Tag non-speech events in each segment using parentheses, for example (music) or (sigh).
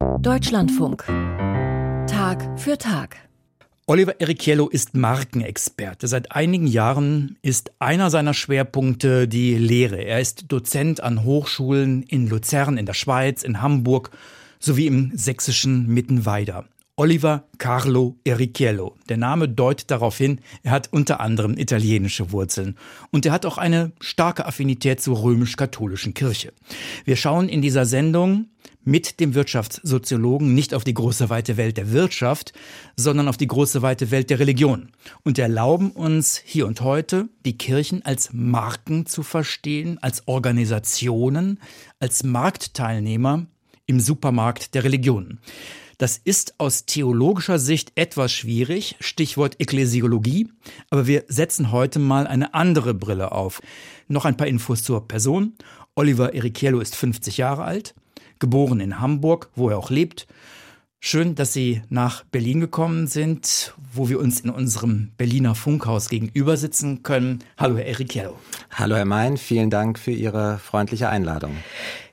Deutschlandfunk. Tag für Tag. Oliver Erichiello ist Markenexperte. Seit einigen Jahren ist einer seiner Schwerpunkte die Lehre. Er ist Dozent an Hochschulen in Luzern, in der Schweiz, in Hamburg sowie im sächsischen Mittenweider. Oliver Carlo Erichiello. Der Name deutet darauf hin, er hat unter anderem italienische Wurzeln. Und er hat auch eine starke Affinität zur römisch-katholischen Kirche. Wir schauen in dieser Sendung mit dem Wirtschaftssoziologen nicht auf die große weite Welt der Wirtschaft, sondern auf die große weite Welt der Religion und erlauben uns hier und heute die Kirchen als Marken zu verstehen, als Organisationen, als Marktteilnehmer im Supermarkt der Religionen. Das ist aus theologischer Sicht etwas schwierig, Stichwort Ekklesiologie, aber wir setzen heute mal eine andere Brille auf. Noch ein paar Infos zur Person. Oliver Erichiello ist 50 Jahre alt, geboren in Hamburg, wo er auch lebt. Schön, dass Sie nach Berlin gekommen sind, wo wir uns in unserem Berliner Funkhaus gegenüber sitzen können. Hallo, Herr Erichiello. Hallo, Herr Mein. Vielen Dank für Ihre freundliche Einladung.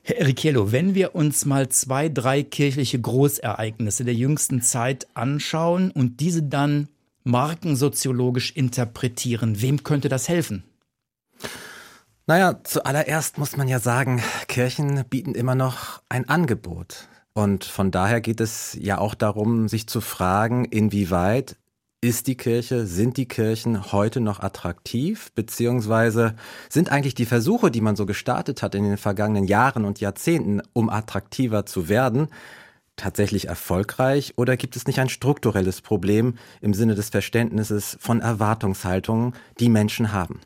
Herr Erichiello, wenn wir uns mal zwei, drei kirchliche Großereignisse der jüngsten Zeit anschauen und diese dann markensoziologisch interpretieren, wem könnte das helfen? Naja, zuallererst muss man ja sagen, Kirchen bieten immer noch ein Angebot. Und von daher geht es ja auch darum, sich zu fragen, inwieweit ist die Kirche, sind die Kirchen heute noch attraktiv, beziehungsweise sind eigentlich die Versuche, die man so gestartet hat in den vergangenen Jahren und Jahrzehnten, um attraktiver zu werden, tatsächlich erfolgreich oder gibt es nicht ein strukturelles Problem im Sinne des Verständnisses von Erwartungshaltungen, die Menschen haben?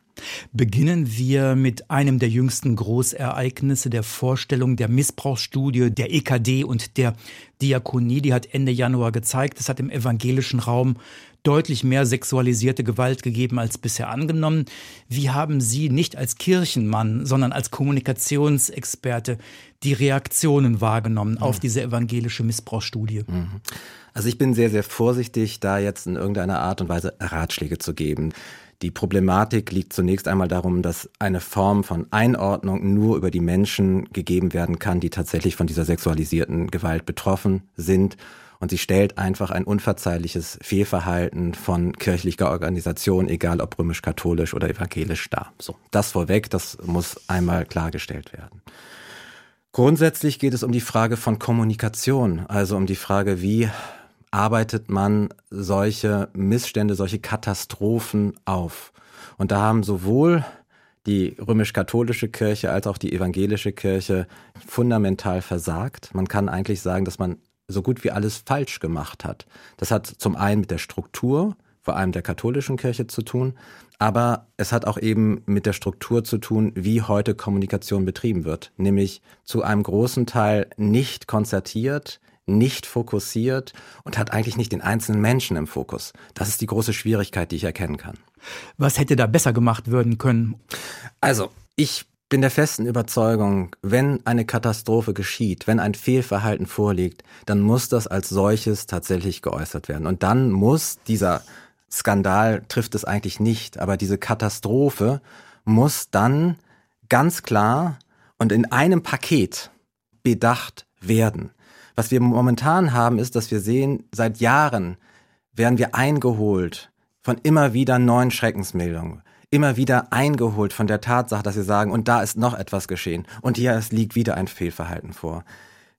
Beginnen wir mit einem der jüngsten Großereignisse der Vorstellung der Missbrauchsstudie der EKD und der Diakonie. Die hat Ende Januar gezeigt, es hat im evangelischen Raum deutlich mehr sexualisierte Gewalt gegeben als bisher angenommen. Wie haben Sie nicht als Kirchenmann, sondern als Kommunikationsexperte die Reaktionen wahrgenommen auf mhm. diese evangelische Missbrauchsstudie? Mhm. Also ich bin sehr, sehr vorsichtig, da jetzt in irgendeiner Art und Weise Ratschläge zu geben. Die Problematik liegt zunächst einmal darum, dass eine Form von Einordnung nur über die Menschen gegeben werden kann, die tatsächlich von dieser sexualisierten Gewalt betroffen sind und sie stellt einfach ein unverzeihliches Fehlverhalten von kirchlicher Organisation, egal ob römisch-katholisch oder evangelisch, dar. So, das vorweg, das muss einmal klargestellt werden. Grundsätzlich geht es um die Frage von Kommunikation, also um die Frage, wie arbeitet man solche Missstände, solche Katastrophen auf. Und da haben sowohl die römisch-katholische Kirche als auch die evangelische Kirche fundamental versagt. Man kann eigentlich sagen, dass man so gut wie alles falsch gemacht hat. Das hat zum einen mit der Struktur, vor allem der katholischen Kirche zu tun, aber es hat auch eben mit der Struktur zu tun, wie heute Kommunikation betrieben wird, nämlich zu einem großen Teil nicht konzertiert, nicht fokussiert und hat eigentlich nicht den einzelnen Menschen im Fokus. Das ist die große Schwierigkeit, die ich erkennen kann. Was hätte da besser gemacht werden können? Also, ich bin der festen Überzeugung, wenn eine Katastrophe geschieht, wenn ein Fehlverhalten vorliegt, dann muss das als solches tatsächlich geäußert werden. Und dann muss dieser Skandal trifft es eigentlich nicht, aber diese Katastrophe muss dann ganz klar und in einem Paket bedacht werden. Was wir momentan haben, ist, dass wir sehen, seit Jahren werden wir eingeholt von immer wieder neuen Schreckensmeldungen immer wieder eingeholt von der Tatsache, dass sie sagen, und da ist noch etwas geschehen und hier liegt wieder ein Fehlverhalten vor.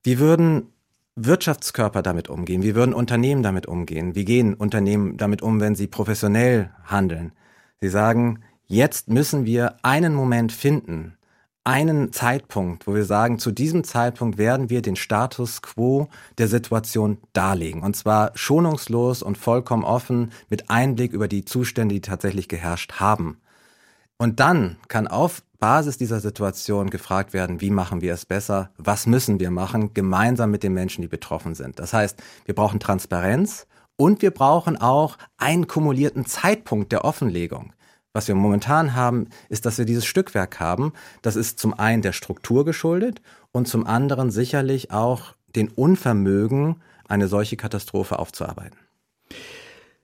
Wie würden Wirtschaftskörper damit umgehen? Wie würden Unternehmen damit umgehen? Wie gehen Unternehmen damit um, wenn sie professionell handeln? Sie sagen, jetzt müssen wir einen Moment finden, einen Zeitpunkt, wo wir sagen, zu diesem Zeitpunkt werden wir den Status quo der Situation darlegen. Und zwar schonungslos und vollkommen offen mit Einblick über die Zustände, die tatsächlich geherrscht haben. Und dann kann auf Basis dieser Situation gefragt werden, wie machen wir es besser, was müssen wir machen, gemeinsam mit den Menschen, die betroffen sind. Das heißt, wir brauchen Transparenz und wir brauchen auch einen kumulierten Zeitpunkt der Offenlegung. Was wir momentan haben, ist, dass wir dieses Stückwerk haben. Das ist zum einen der Struktur geschuldet und zum anderen sicherlich auch den Unvermögen, eine solche Katastrophe aufzuarbeiten.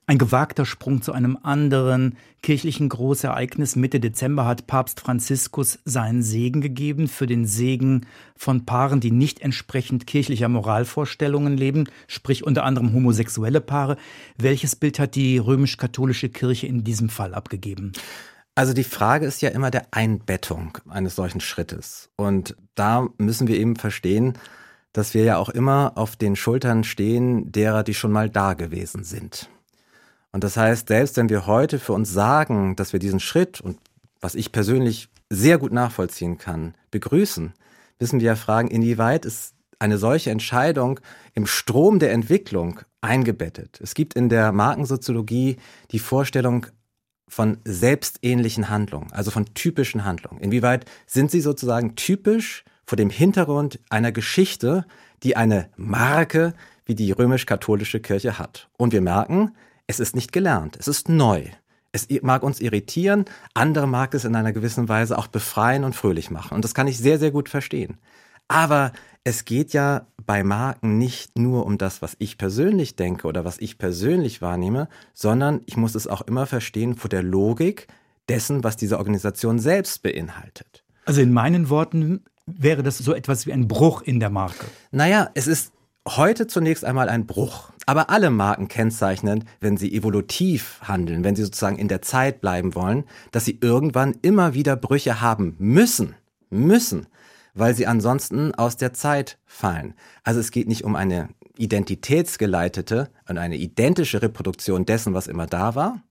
Ein gewagter Sprung zu einem anderen kirchlichen Großereignis. Mitte Dezember hat Papst Franziskus seinen Segen gegeben für den Segen von Paaren, die nicht entsprechend kirchlicher Moralvorstellungen leben, sprich unter anderem homosexuelle Paare. Welches Bild hat die römisch-katholische Kirche in diesem Fall abgegeben? Also die Frage ist ja immer der Einbettung eines solchen Schrittes. Und da müssen wir eben verstehen, dass wir ja auch immer auf den Schultern stehen derer, die schon mal da gewesen sind. Und das heißt, selbst wenn wir heute für uns sagen, dass wir diesen Schritt und was ich persönlich sehr gut nachvollziehen kann, begrüßen, müssen wir ja fragen, inwieweit ist eine solche Entscheidung im Strom der Entwicklung eingebettet. Es gibt in der Markensoziologie die Vorstellung von selbstähnlichen Handlungen, also von typischen Handlungen. Inwieweit sind sie sozusagen typisch vor dem Hintergrund einer Geschichte, die eine Marke wie die römisch-katholische Kirche hat. Und wir merken, es ist nicht gelernt, es ist neu. Es mag uns irritieren, andere mag es in einer gewissen Weise auch befreien und fröhlich machen. Und das kann ich sehr, sehr gut verstehen. Aber es geht ja bei Marken nicht nur um das, was ich persönlich denke oder was ich persönlich wahrnehme, sondern ich muss es auch immer verstehen vor der Logik dessen, was diese Organisation selbst beinhaltet. Also in meinen Worten wäre das so etwas wie ein Bruch in der Marke. Naja, es ist heute zunächst einmal ein Bruch. Aber alle Marken kennzeichnen, wenn sie evolutiv handeln, wenn sie sozusagen in der Zeit bleiben wollen, dass sie irgendwann immer wieder Brüche haben müssen. Müssen. Weil sie ansonsten aus der Zeit fallen. Also es geht nicht um eine identitätsgeleitete und eine identische Reproduktion dessen, was immer da war.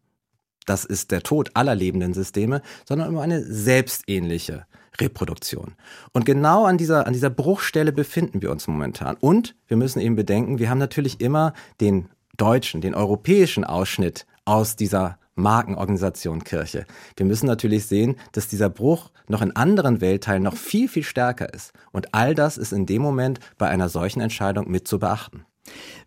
Das ist der Tod aller lebenden Systeme, sondern um eine selbstähnliche Reproduktion. Und genau an dieser, an dieser Bruchstelle befinden wir uns momentan. Und wir müssen eben bedenken, wir haben natürlich immer den deutschen, den europäischen Ausschnitt aus dieser Markenorganisation Kirche. Wir müssen natürlich sehen, dass dieser Bruch noch in anderen Weltteilen noch viel, viel stärker ist. Und all das ist in dem Moment bei einer solchen Entscheidung mit zu beachten.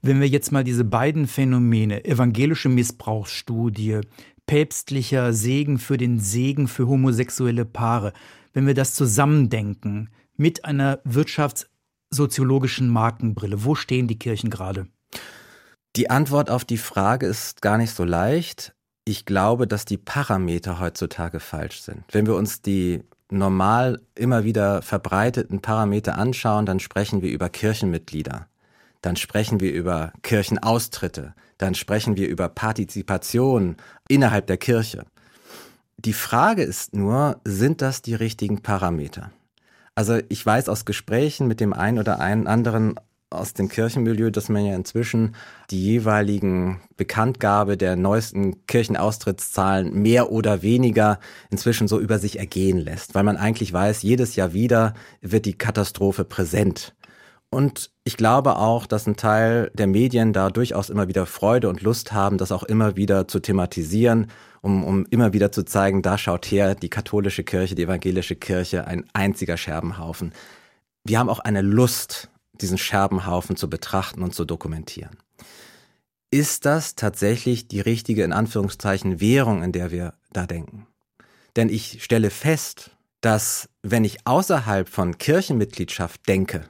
Wenn wir jetzt mal diese beiden Phänomene, evangelische Missbrauchsstudie, päpstlicher Segen für den Segen für homosexuelle Paare, wenn wir das zusammendenken mit einer wirtschaftssoziologischen Markenbrille? Wo stehen die Kirchen gerade? Die Antwort auf die Frage ist gar nicht so leicht. Ich glaube, dass die Parameter heutzutage falsch sind. Wenn wir uns die normal immer wieder verbreiteten Parameter anschauen, dann sprechen wir über Kirchenmitglieder. Dann sprechen wir über Kirchenaustritte. Dann sprechen wir über Partizipation innerhalb der Kirche. Die Frage ist nur, sind das die richtigen Parameter? Also ich weiß aus Gesprächen mit dem einen oder einen anderen aus dem Kirchenmilieu, dass man ja inzwischen die jeweiligen Bekanntgabe der neuesten Kirchenaustrittszahlen mehr oder weniger inzwischen so über sich ergehen lässt, weil man eigentlich weiß, jedes Jahr wieder wird die Katastrophe präsent. Und ich glaube auch, dass ein Teil der Medien da durchaus immer wieder Freude und Lust haben, das auch immer wieder zu thematisieren, um, um immer wieder zu zeigen, da schaut her die katholische Kirche, die evangelische Kirche, ein einziger Scherbenhaufen. Wir haben auch eine Lust, diesen Scherbenhaufen zu betrachten und zu dokumentieren. Ist das tatsächlich die richtige, in Anführungszeichen, Währung, in der wir da denken? Denn ich stelle fest, dass wenn ich außerhalb von Kirchenmitgliedschaft denke,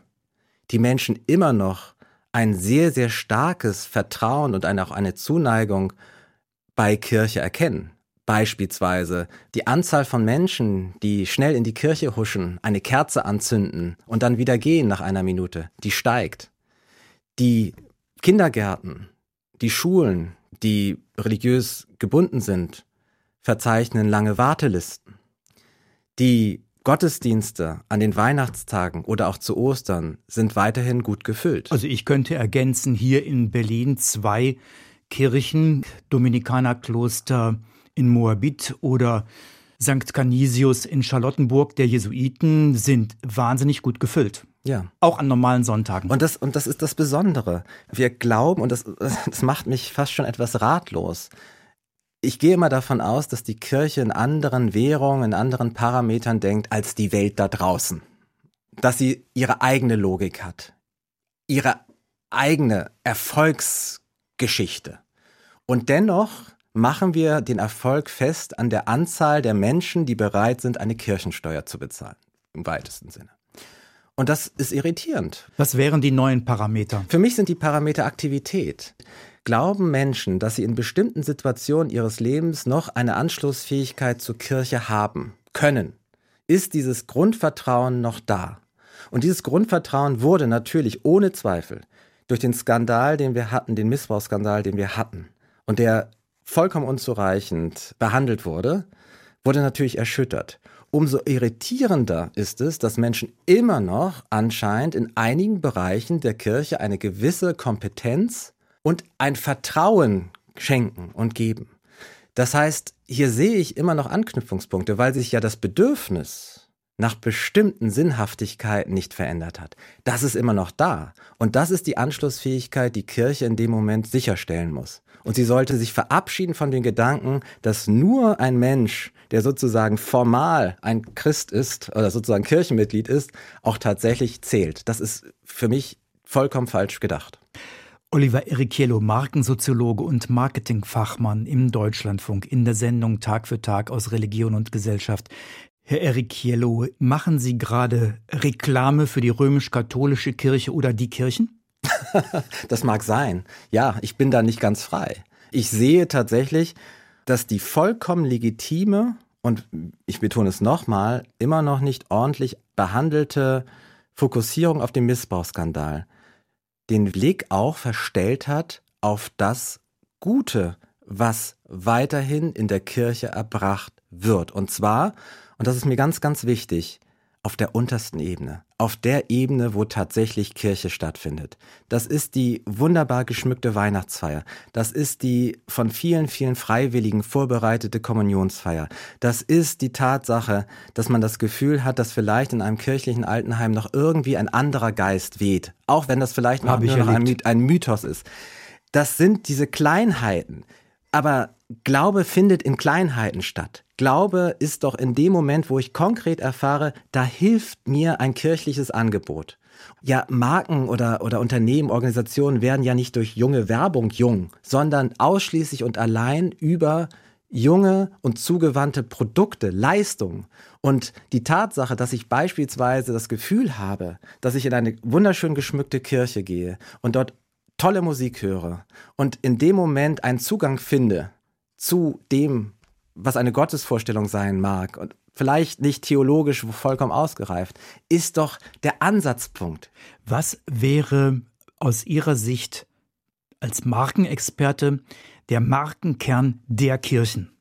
die Menschen immer noch ein sehr, sehr starkes Vertrauen und auch eine Zuneigung bei Kirche erkennen. Beispielsweise die Anzahl von Menschen, die schnell in die Kirche huschen, eine Kerze anzünden und dann wieder gehen nach einer Minute, die steigt. Die Kindergärten, die Schulen, die religiös gebunden sind, verzeichnen lange Wartelisten. Die Gottesdienste an den Weihnachtstagen oder auch zu Ostern sind weiterhin gut gefüllt. Also ich könnte ergänzen, hier in Berlin zwei Kirchen, Dominikanerkloster in Moabit oder St. Canisius in Charlottenburg der Jesuiten sind wahnsinnig gut gefüllt. Ja. Auch an normalen Sonntagen. Und das, und das ist das Besondere. Wir glauben, und das, das macht mich fast schon etwas ratlos ich gehe immer davon aus, dass die Kirche in anderen Währungen, in anderen Parametern denkt als die Welt da draußen. Dass sie ihre eigene Logik hat, ihre eigene Erfolgsgeschichte. Und dennoch machen wir den Erfolg fest an der Anzahl der Menschen, die bereit sind, eine Kirchensteuer zu bezahlen, im weitesten Sinne. Und das ist irritierend. Was wären die neuen Parameter? Für mich sind die Parameter Aktivität. Glauben Menschen, dass sie in bestimmten Situationen ihres Lebens noch eine Anschlussfähigkeit zur Kirche haben können, ist dieses Grundvertrauen noch da. Und dieses Grundvertrauen wurde natürlich ohne Zweifel durch den Skandal, den wir hatten, den Missbrauchsskandal, den wir hatten, und der vollkommen unzureichend behandelt wurde, wurde natürlich erschüttert. Umso irritierender ist es, dass Menschen immer noch anscheinend in einigen Bereichen der Kirche eine gewisse Kompetenz und ein Vertrauen schenken und geben. Das heißt, hier sehe ich immer noch Anknüpfungspunkte, weil sich ja das Bedürfnis nach bestimmten Sinnhaftigkeiten nicht verändert hat. Das ist immer noch da. Und das ist die Anschlussfähigkeit, die Kirche in dem Moment sicherstellen muss. Und sie sollte sich verabschieden von den Gedanken, dass nur ein Mensch, der sozusagen formal ein Christ ist oder sozusagen Kirchenmitglied ist, auch tatsächlich zählt. Das ist für mich vollkommen falsch gedacht. Oliver Erikiello, Markensoziologe und Marketingfachmann im Deutschlandfunk in der Sendung Tag für Tag aus Religion und Gesellschaft. Herr Erikiello, machen Sie gerade Reklame für die römisch-katholische Kirche oder die Kirchen? (laughs) das mag sein. Ja, ich bin da nicht ganz frei. Ich sehe tatsächlich, dass die vollkommen legitime und ich betone es nochmal, immer noch nicht ordentlich behandelte Fokussierung auf den Missbrauchsskandal den Blick auch verstellt hat auf das Gute, was weiterhin in der Kirche erbracht wird. Und zwar, und das ist mir ganz, ganz wichtig, auf der untersten Ebene, auf der Ebene, wo tatsächlich Kirche stattfindet. Das ist die wunderbar geschmückte Weihnachtsfeier. Das ist die von vielen, vielen Freiwilligen vorbereitete Kommunionsfeier. Das ist die Tatsache, dass man das Gefühl hat, dass vielleicht in einem kirchlichen Altenheim noch irgendwie ein anderer Geist weht. Auch wenn das vielleicht noch, nur noch ein, ein Mythos ist. Das sind diese Kleinheiten. Aber Glaube findet in Kleinheiten statt. Glaube ist doch in dem Moment, wo ich konkret erfahre, da hilft mir ein kirchliches Angebot. Ja, Marken oder, oder Unternehmen, Organisationen werden ja nicht durch junge Werbung jung, sondern ausschließlich und allein über junge und zugewandte Produkte, Leistungen. Und die Tatsache, dass ich beispielsweise das Gefühl habe, dass ich in eine wunderschön geschmückte Kirche gehe und dort tolle Musik höre und in dem Moment einen Zugang finde zu dem, was eine Gottesvorstellung sein mag und vielleicht nicht theologisch vollkommen ausgereift, ist doch der Ansatzpunkt. Was wäre aus Ihrer Sicht als Markenexperte der Markenkern der Kirchen?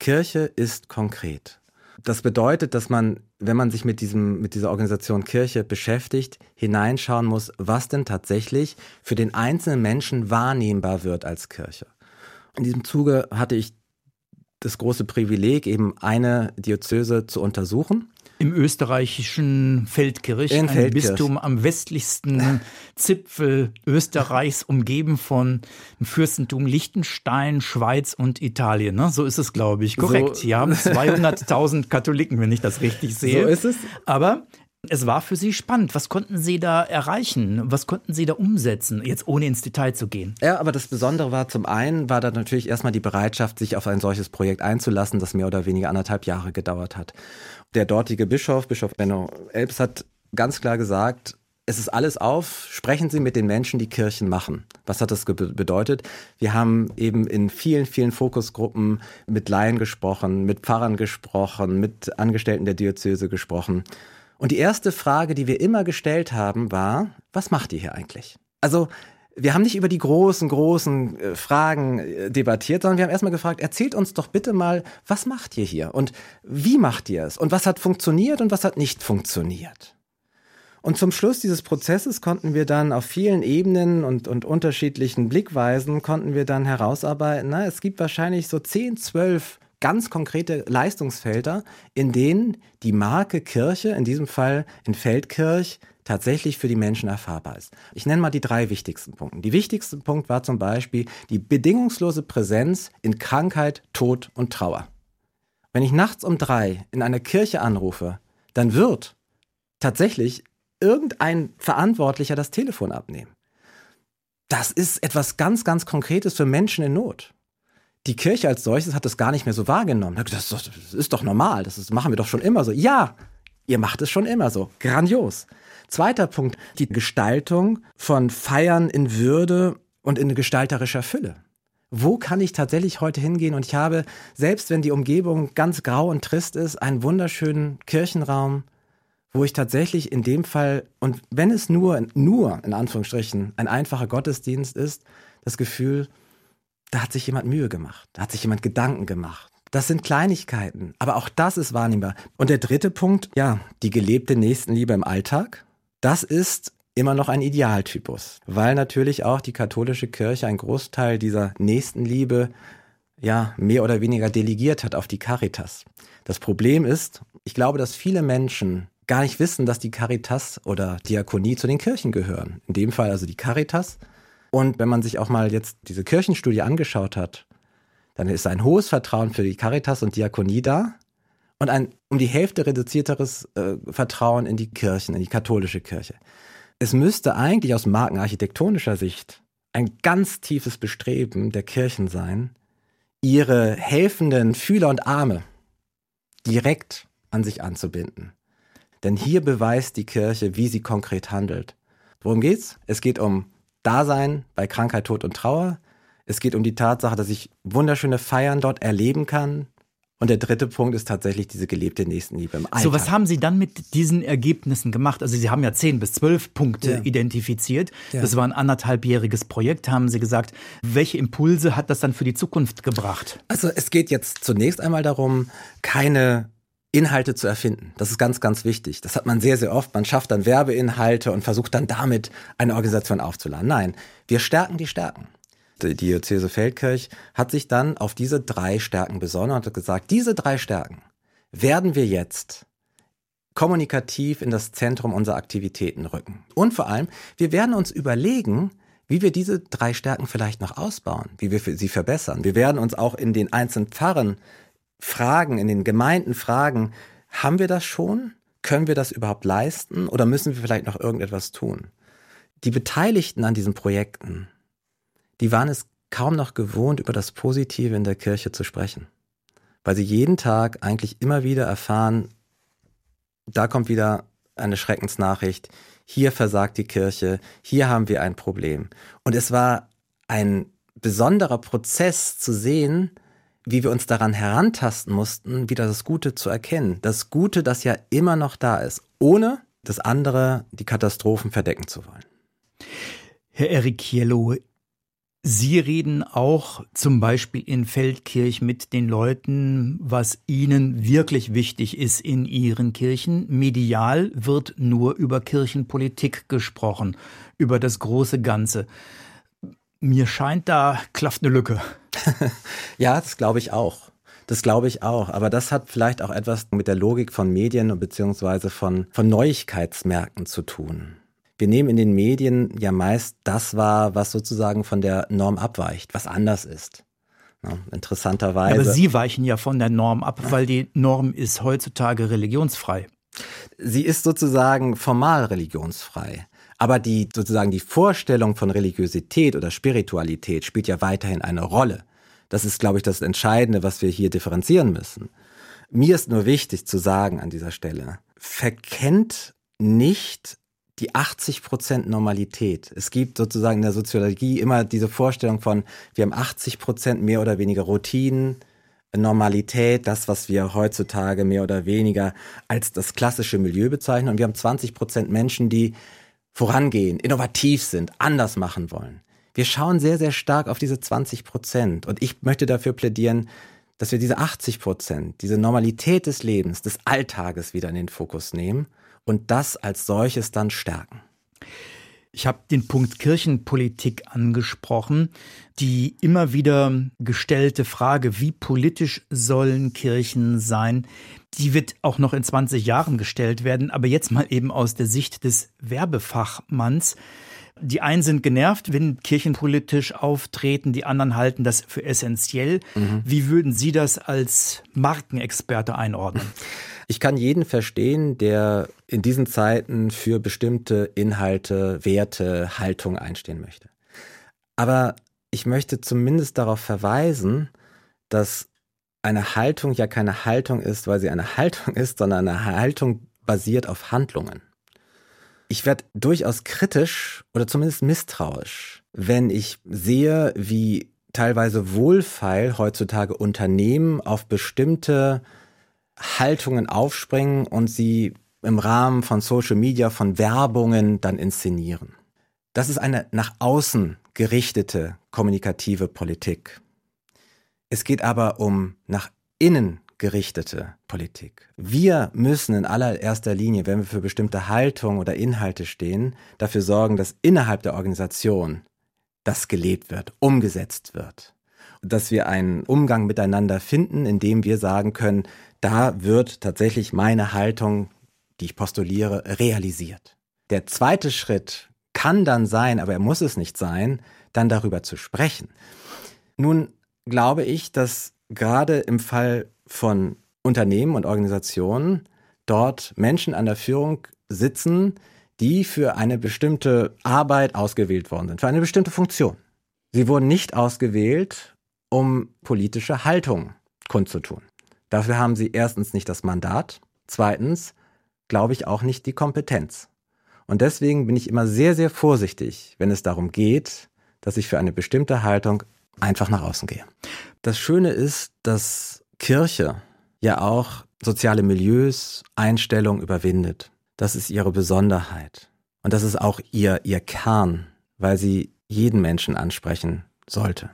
Kirche ist konkret. Das bedeutet, dass man, wenn man sich mit diesem, mit dieser Organisation Kirche beschäftigt, hineinschauen muss, was denn tatsächlich für den einzelnen Menschen wahrnehmbar wird als Kirche. In diesem Zuge hatte ich das große Privileg, eben eine Diözese zu untersuchen. Im österreichischen Feldkirch, In ein Feldkirch. Bistum am westlichsten (laughs) Zipfel Österreichs, umgeben von dem Fürstentum Liechtenstein, Schweiz und Italien. Ne? So ist es, glaube ich. Korrekt. So. Hier haben 200.000 Katholiken, wenn ich das richtig sehe. So ist es. Aber es war für Sie spannend. Was konnten Sie da erreichen? Was konnten Sie da umsetzen, jetzt ohne ins Detail zu gehen? Ja, aber das Besondere war zum einen, war da natürlich erstmal die Bereitschaft, sich auf ein solches Projekt einzulassen, das mehr oder weniger anderthalb Jahre gedauert hat. Der dortige Bischof, Bischof Benno Elbs, hat ganz klar gesagt, es ist alles auf, sprechen Sie mit den Menschen, die Kirchen machen. Was hat das bedeutet? Wir haben eben in vielen, vielen Fokusgruppen mit Laien gesprochen, mit Pfarrern gesprochen, mit Angestellten der Diözese gesprochen. Und die erste Frage, die wir immer gestellt haben, war, was macht ihr hier eigentlich? Also, wir haben nicht über die großen, großen äh, Fragen äh, debattiert, sondern wir haben erstmal gefragt, erzählt uns doch bitte mal, was macht ihr hier und wie macht ihr es und was hat funktioniert und was hat nicht funktioniert. Und zum Schluss dieses Prozesses konnten wir dann auf vielen Ebenen und, und unterschiedlichen Blickweisen konnten wir dann herausarbeiten, na, es gibt wahrscheinlich so 10, 12 ganz konkrete Leistungsfelder, in denen die Marke Kirche, in diesem Fall in Feldkirch, tatsächlich für die Menschen erfahrbar ist. Ich nenne mal die drei wichtigsten Punkte. Die wichtigste Punkt war zum Beispiel die bedingungslose Präsenz in Krankheit, Tod und Trauer. Wenn ich nachts um drei in einer Kirche anrufe, dann wird tatsächlich irgendein Verantwortlicher das Telefon abnehmen. Das ist etwas ganz, ganz Konkretes für Menschen in Not die Kirche als solches hat das gar nicht mehr so wahrgenommen. Das ist doch, normal, das ist, machen wir doch schon immer so. Ja, ihr macht es schon immer so. Grandios. Zweiter Punkt, die Gestaltung von Feiern in Würde und in gestalterischer Fülle. Wo kann ich tatsächlich heute hingehen? Und ich habe, selbst wenn die Umgebung ganz grau und trist ist, einen wunderschönen Kirchenraum, wo ich tatsächlich in dem Fall, und wenn es nur, nur in Anführungsstrichen, ein einfacher Gottesdienst ist, das Gefühl, da hat sich jemand Mühe gemacht, da hat sich jemand Gedanken gemacht. Das sind Kleinigkeiten, aber auch das ist wahrnehmbar. Und der dritte Punkt, ja, die gelebte Nächstenliebe im Alltag. Das ist immer noch ein Idealtypus, weil natürlich auch die katholische Kirche einen Großteil dieser Nächstenliebe ja mehr oder weniger delegiert hat auf die Caritas. Das Problem ist, ich glaube, dass viele Menschen gar nicht wissen, dass die Caritas oder Diakonie zu den Kirchen gehören. In dem Fall also die Caritas. Und wenn man sich auch mal jetzt diese Kirchenstudie angeschaut hat, dann ist ein hohes Vertrauen für die Caritas und Diakonie da und ein um die Hälfte reduzierteres äh, Vertrauen in die Kirchen, in die katholische Kirche. Es müsste eigentlich aus markenarchitektonischer Sicht ein ganz tiefes Bestreben der Kirchen sein, ihre helfenden Fühler und Arme direkt an sich anzubinden. Denn hier beweist die Kirche, wie sie konkret handelt. Worum geht's? Es geht um Dasein bei Krankheit, Tod und Trauer. Es geht um die Tatsache, dass ich wunderschöne Feiern dort erleben kann. Und der dritte Punkt ist tatsächlich diese gelebte Nächstenliebe im Alltag. So, was haben Sie dann mit diesen Ergebnissen gemacht? Also Sie haben ja zehn bis zwölf Punkte ja. identifiziert. Ja. Das war ein anderthalbjähriges Projekt, haben Sie gesagt. Welche Impulse hat das dann für die Zukunft gebracht? Also es geht jetzt zunächst einmal darum, keine Inhalte zu erfinden. Das ist ganz, ganz wichtig. Das hat man sehr, sehr oft. Man schafft dann Werbeinhalte und versucht dann damit eine Organisation aufzuladen. Nein, wir stärken die Stärken. Die Diözese Feldkirch hat sich dann auf diese drei Stärken besonnen und hat gesagt, diese drei Stärken werden wir jetzt kommunikativ in das Zentrum unserer Aktivitäten rücken. Und vor allem, wir werden uns überlegen, wie wir diese drei Stärken vielleicht noch ausbauen, wie wir sie verbessern. Wir werden uns auch in den einzelnen Pfarren fragen, in den Gemeinden fragen, haben wir das schon? Können wir das überhaupt leisten oder müssen wir vielleicht noch irgendetwas tun? Die Beteiligten an diesen Projekten, die waren es kaum noch gewohnt, über das Positive in der Kirche zu sprechen, weil sie jeden Tag eigentlich immer wieder erfahren, da kommt wieder eine Schreckensnachricht, hier versagt die Kirche, hier haben wir ein Problem. Und es war ein besonderer Prozess zu sehen, wie wir uns daran herantasten mussten, wieder das Gute zu erkennen. Das Gute, das ja immer noch da ist, ohne das andere, die Katastrophen verdecken zu wollen. Herr Erikiello, Sie reden auch zum Beispiel in Feldkirch mit den Leuten, was ihnen wirklich wichtig ist in ihren Kirchen. Medial wird nur über Kirchenpolitik gesprochen, über das große Ganze. Mir scheint, da klafft eine Lücke. (laughs) ja, das glaube ich auch. Das glaube ich auch. Aber das hat vielleicht auch etwas mit der Logik von Medien bzw. von, von Neuigkeitsmärkten zu tun. Wir nehmen in den Medien ja meist das wahr, was sozusagen von der Norm abweicht, was anders ist. Ja, interessanterweise. Aber Sie weichen ja von der Norm ab, weil die Norm ist heutzutage religionsfrei. Sie ist sozusagen formal religionsfrei. Aber die sozusagen die Vorstellung von Religiosität oder Spiritualität spielt ja weiterhin eine Rolle. Das ist, glaube ich, das Entscheidende, was wir hier differenzieren müssen. Mir ist nur wichtig zu sagen an dieser Stelle, verkennt nicht die 80 Prozent Normalität. Es gibt sozusagen in der Soziologie immer diese Vorstellung von, wir haben 80 Prozent mehr oder weniger Routinen, Normalität, das, was wir heutzutage mehr oder weniger als das klassische Milieu bezeichnen. Und wir haben 20 Prozent Menschen, die vorangehen, innovativ sind, anders machen wollen. Wir schauen sehr, sehr stark auf diese 20 Prozent. Und ich möchte dafür plädieren, dass wir diese 80 Prozent, diese Normalität des Lebens, des Alltages wieder in den Fokus nehmen und das als solches dann stärken. Ich habe den Punkt Kirchenpolitik angesprochen. Die immer wieder gestellte Frage, wie politisch sollen Kirchen sein, die wird auch noch in 20 Jahren gestellt werden, aber jetzt mal eben aus der Sicht des Werbefachmanns. Die einen sind genervt, wenn kirchenpolitisch auftreten, die anderen halten das für essentiell. Mhm. Wie würden Sie das als Markenexperte einordnen? (laughs) Ich kann jeden verstehen, der in diesen Zeiten für bestimmte Inhalte, Werte, Haltung einstehen möchte. Aber ich möchte zumindest darauf verweisen, dass eine Haltung ja keine Haltung ist, weil sie eine (laughs) Haltung ist, sondern eine Haltung basiert auf Handlungen. Ich werde durchaus kritisch oder zumindest misstrauisch, wenn ich sehe, wie teilweise wohlfeil heutzutage Unternehmen auf bestimmte Haltungen aufspringen und sie im Rahmen von Social Media, von Werbungen dann inszenieren. Das ist eine nach außen gerichtete kommunikative Politik. Es geht aber um nach innen gerichtete Politik. Wir müssen in allererster Linie, wenn wir für bestimmte Haltung oder Inhalte stehen, dafür sorgen, dass innerhalb der Organisation das gelebt wird, umgesetzt wird. Dass wir einen Umgang miteinander finden, in dem wir sagen können, da wird tatsächlich meine Haltung, die ich postuliere, realisiert. Der zweite Schritt kann dann sein, aber er muss es nicht sein, dann darüber zu sprechen. Nun glaube ich, dass gerade im Fall von Unternehmen und Organisationen dort Menschen an der Führung sitzen, die für eine bestimmte Arbeit ausgewählt worden sind, für eine bestimmte Funktion. Sie wurden nicht ausgewählt, um politische Haltung kundzutun. Dafür haben sie erstens nicht das Mandat, zweitens glaube ich auch nicht die Kompetenz. Und deswegen bin ich immer sehr, sehr vorsichtig, wenn es darum geht, dass ich für eine bestimmte Haltung einfach nach außen gehe. Das Schöne ist, dass Kirche ja auch soziale Milieus, Einstellungen überwindet. Das ist ihre Besonderheit. Und das ist auch ihr, ihr Kern, weil sie jeden Menschen ansprechen sollte.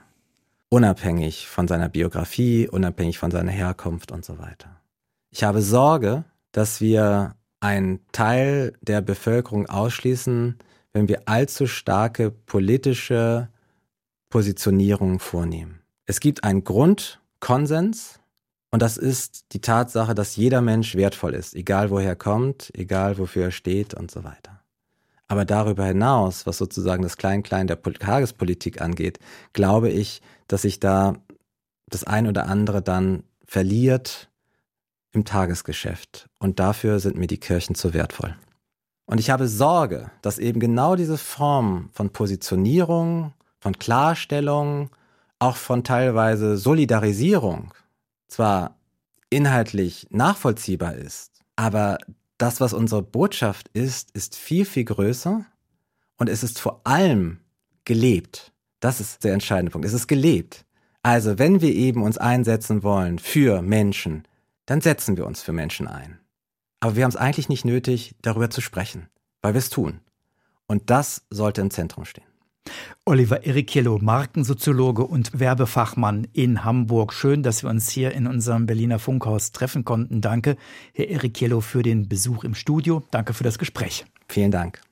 Unabhängig von seiner Biografie, unabhängig von seiner Herkunft und so weiter. Ich habe Sorge, dass wir einen Teil der Bevölkerung ausschließen, wenn wir allzu starke politische Positionierungen vornehmen. Es gibt einen Grundkonsens und das ist die Tatsache, dass jeder Mensch wertvoll ist, egal woher er kommt, egal wofür er steht und so weiter. Aber darüber hinaus, was sozusagen das Klein-Klein der Tagespolitik angeht, glaube ich, dass sich da das ein oder andere dann verliert im Tagesgeschäft. Und dafür sind mir die Kirchen zu wertvoll. Und ich habe Sorge, dass eben genau diese Form von Positionierung, von Klarstellung, auch von teilweise Solidarisierung zwar inhaltlich nachvollziehbar ist, aber das, was unsere Botschaft ist, ist viel, viel größer und es ist vor allem gelebt. Das ist der entscheidende Punkt. Es ist gelebt. Also, wenn wir eben uns einsetzen wollen für Menschen, dann setzen wir uns für Menschen ein. Aber wir haben es eigentlich nicht nötig, darüber zu sprechen, weil wir es tun. Und das sollte im Zentrum stehen. Oliver Erikiello, Markensoziologe und Werbefachmann in Hamburg. Schön, dass wir uns hier in unserem Berliner Funkhaus treffen konnten. Danke, Herr Erikiello, für den Besuch im Studio. Danke für das Gespräch. Vielen Dank.